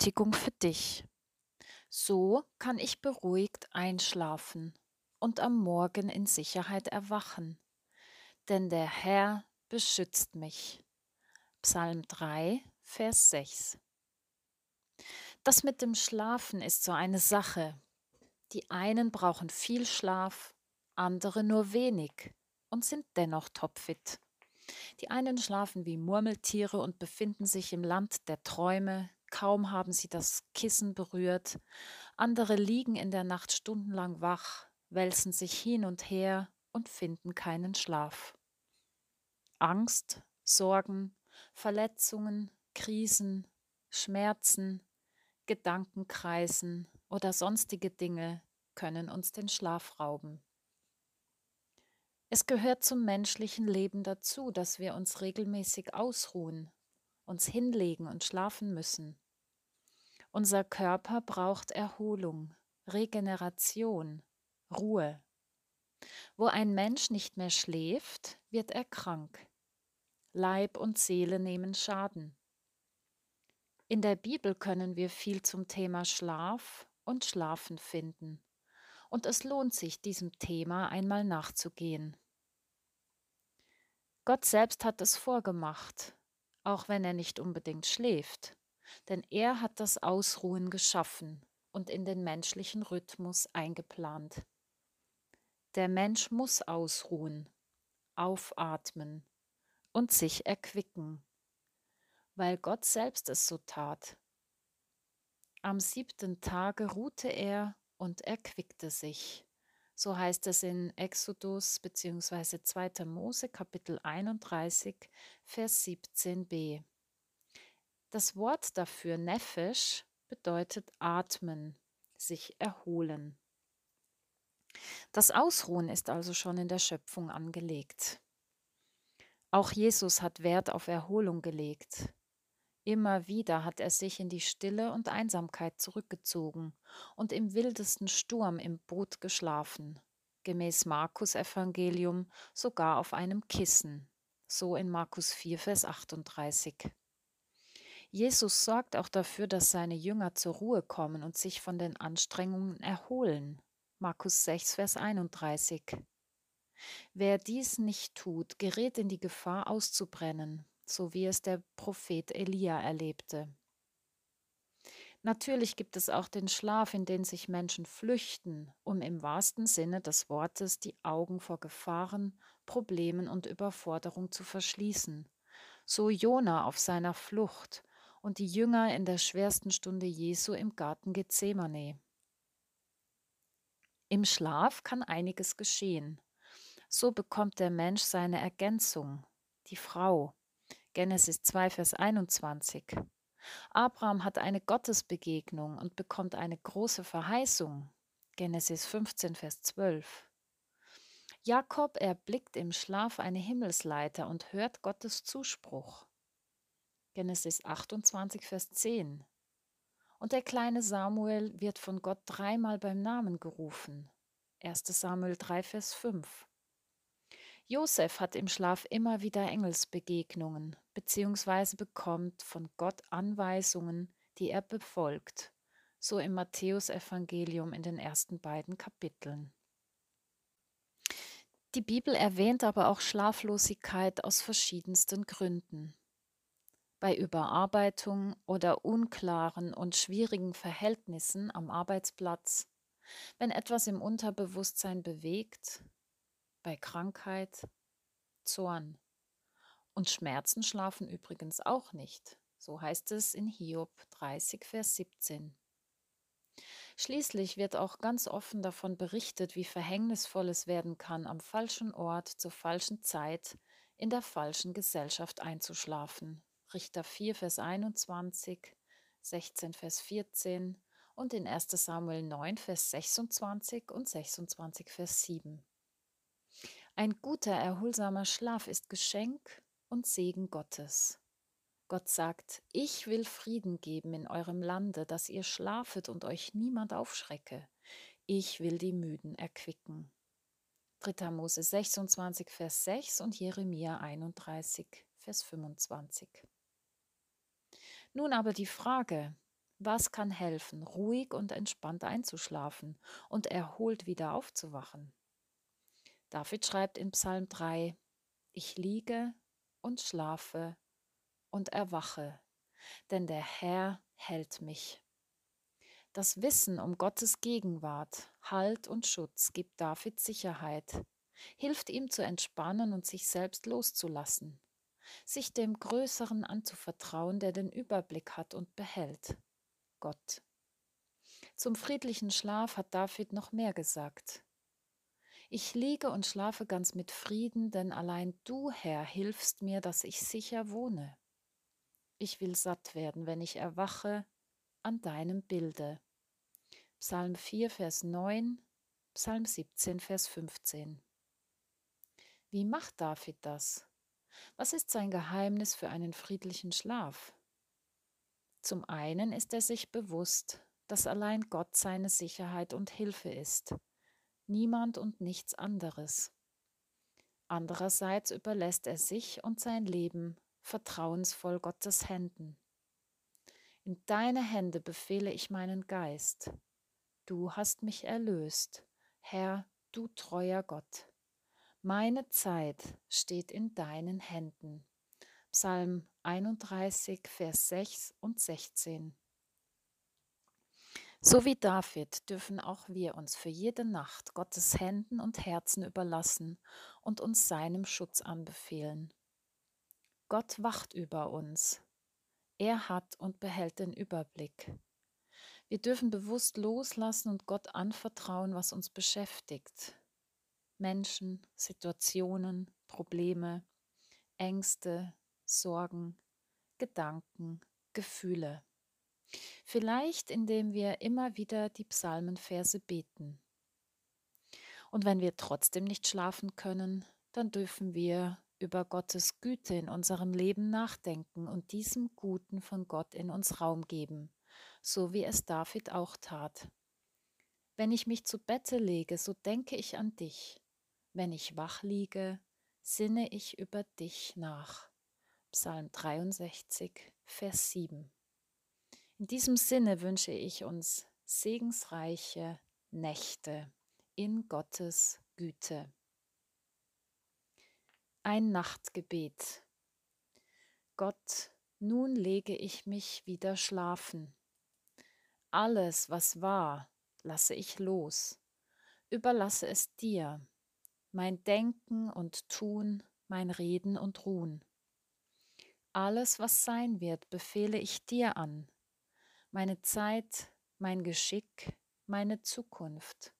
Ermutigung für dich. So kann ich beruhigt einschlafen und am Morgen in Sicherheit erwachen, denn der Herr beschützt mich. Psalm 3, Vers 6. Das mit dem Schlafen ist so eine Sache. Die einen brauchen viel Schlaf, andere nur wenig und sind dennoch topfit. Die einen schlafen wie Murmeltiere und befinden sich im Land der Träume, kaum haben sie das Kissen berührt, andere liegen in der Nacht stundenlang wach, wälzen sich hin und her und finden keinen Schlaf. Angst, Sorgen, Verletzungen, Krisen, Schmerzen, Gedankenkreisen oder sonstige Dinge können uns den Schlaf rauben. Es gehört zum menschlichen Leben dazu, dass wir uns regelmäßig ausruhen, uns hinlegen und schlafen müssen. Unser Körper braucht Erholung, Regeneration, Ruhe. Wo ein Mensch nicht mehr schläft, wird er krank. Leib und Seele nehmen Schaden. In der Bibel können wir viel zum Thema Schlaf und Schlafen finden. Und es lohnt sich, diesem Thema einmal nachzugehen. Gott selbst hat es vorgemacht, auch wenn er nicht unbedingt schläft, denn er hat das Ausruhen geschaffen und in den menschlichen Rhythmus eingeplant. Der Mensch muss ausruhen, aufatmen und sich erquicken, weil Gott selbst es so tat. Am siebten Tage ruhte er und erquickte sich. So heißt es in Exodus bzw. 2. Mose Kapitel 31, Vers 17b. Das Wort dafür Nefesh bedeutet atmen, sich erholen. Das Ausruhen ist also schon in der Schöpfung angelegt. Auch Jesus hat Wert auf Erholung gelegt. Immer wieder hat er sich in die Stille und Einsamkeit zurückgezogen und im wildesten Sturm im Boot geschlafen, gemäß Markus Evangelium sogar auf einem Kissen, so in Markus 4, Vers 38. Jesus sorgt auch dafür, dass seine Jünger zur Ruhe kommen und sich von den Anstrengungen erholen. Markus 6, Vers 31. Wer dies nicht tut, gerät in die Gefahr auszubrennen, so wie es der Prophet Elia erlebte. Natürlich gibt es auch den Schlaf, in den sich Menschen flüchten, um im wahrsten Sinne des Wortes die Augen vor Gefahren, Problemen und Überforderung zu verschließen. So Jona auf seiner Flucht und die Jünger in der schwersten Stunde Jesu im Garten Gethsemane. Im Schlaf kann einiges geschehen. So bekommt der Mensch seine Ergänzung, die Frau, Genesis 2, Vers 21. Abraham hat eine Gottesbegegnung und bekommt eine große Verheißung. Genesis 15, Vers 12. Jakob erblickt im Schlaf eine Himmelsleiter und hört Gottes Zuspruch. Genesis 28, Vers 10. Und der kleine Samuel wird von Gott dreimal beim Namen gerufen. 1 Samuel 3, Vers 5. Josef hat im Schlaf immer wieder Engelsbegegnungen beziehungsweise bekommt von Gott Anweisungen, die er befolgt, so im Matthäusevangelium in den ersten beiden Kapiteln. Die Bibel erwähnt aber auch Schlaflosigkeit aus verschiedensten Gründen. Bei Überarbeitung oder unklaren und schwierigen Verhältnissen am Arbeitsplatz, wenn etwas im Unterbewusstsein bewegt, bei Krankheit, Zorn. Und Schmerzen schlafen übrigens auch nicht. So heißt es in Hiob 30, Vers 17. Schließlich wird auch ganz offen davon berichtet, wie verhängnisvoll es werden kann, am falschen Ort zur falschen Zeit in der falschen Gesellschaft einzuschlafen. Richter 4, Vers 21, 16, Vers 14 und in 1 Samuel 9, Vers 26 und 26, Vers 7. Ein guter, erholsamer Schlaf ist Geschenk und Segen Gottes. Gott sagt, ich will Frieden geben in eurem Lande, dass ihr schlafet und euch niemand aufschrecke. Ich will die Müden erquicken. 3. Mose 26, Vers 6 und Jeremia 31, Vers 25. Nun aber die Frage, Was kann helfen, ruhig und entspannt einzuschlafen und erholt wieder aufzuwachen? David schreibt in Psalm 3, Ich liege und schlafe und erwache, denn der Herr hält mich. Das Wissen um Gottes Gegenwart, Halt und Schutz gibt David Sicherheit, hilft ihm zu entspannen und sich selbst loszulassen, sich dem Größeren anzuvertrauen, der den Überblick hat und behält. Gott. Zum friedlichen Schlaf hat David noch mehr gesagt. Ich liege und schlafe ganz mit Frieden, denn allein du, Herr, hilfst mir, dass ich sicher wohne. Ich will satt werden, wenn ich erwache an deinem Bilde. Psalm 4, Vers 9, Psalm 17, Vers 15. Wie macht David das? Was ist sein Geheimnis für einen friedlichen Schlaf? Zum einen ist er sich bewusst, dass allein Gott seine Sicherheit und Hilfe ist, niemand und nichts anderes. Andererseits überlässt er sich und sein Leben vertrauensvoll Gottes Händen. In deine Hände befehle ich meinen Geist. Du hast mich erlöst, Herr, du treuer Gott. Meine Zeit steht in deinen Händen. Psalm 31, Vers 6 und 16. So wie David dürfen auch wir uns für jede Nacht Gottes Händen und Herzen überlassen und uns seinem Schutz anbefehlen. Gott wacht über uns. Er hat und behält den Überblick. Wir dürfen bewusst loslassen und Gott anvertrauen, was uns beschäftigt. Menschen, Situationen, Probleme, Ängste, Sorgen, Gedanken, Gefühle. Vielleicht indem wir immer wieder die Psalmenverse beten. Und wenn wir trotzdem nicht schlafen können, dann dürfen wir über Gottes Güte in unserem Leben nachdenken und diesem Guten von Gott in uns Raum geben, so wie es David auch tat. Wenn ich mich zu Bette lege, so denke ich an dich. Wenn ich wach liege, sinne ich über dich nach. Psalm 63, Vers 7. In diesem Sinne wünsche ich uns segensreiche Nächte in Gottes Güte. Ein Nachtgebet. Gott, nun lege ich mich wieder schlafen. Alles, was war, lasse ich los, überlasse es dir, mein Denken und Tun, mein Reden und Ruhen. Alles, was sein wird, befehle ich dir an. Meine Zeit, mein Geschick, meine Zukunft.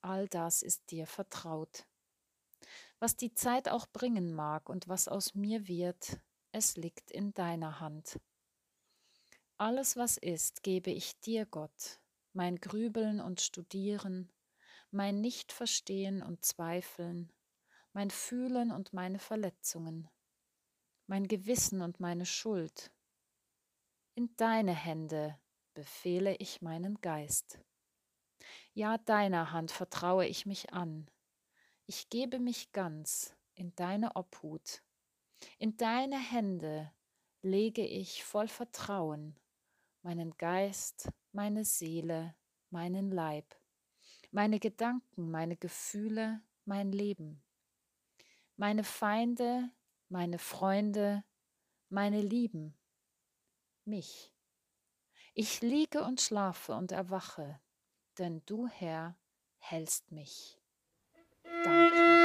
All das ist dir vertraut. Was die Zeit auch bringen mag und was aus mir wird, es liegt in deiner Hand. Alles, was ist, gebe ich dir, Gott, mein Grübeln und Studieren, mein Nichtverstehen und Zweifeln, mein Fühlen und meine Verletzungen mein Gewissen und meine Schuld. In deine Hände befehle ich meinen Geist. Ja, deiner Hand vertraue ich mich an. Ich gebe mich ganz in deine Obhut. In deine Hände lege ich voll Vertrauen meinen Geist, meine Seele, meinen Leib, meine Gedanken, meine Gefühle, mein Leben. Meine Feinde meine Freunde, meine Lieben, mich. Ich liege und schlafe und erwache, denn du, Herr, hältst mich. Danke.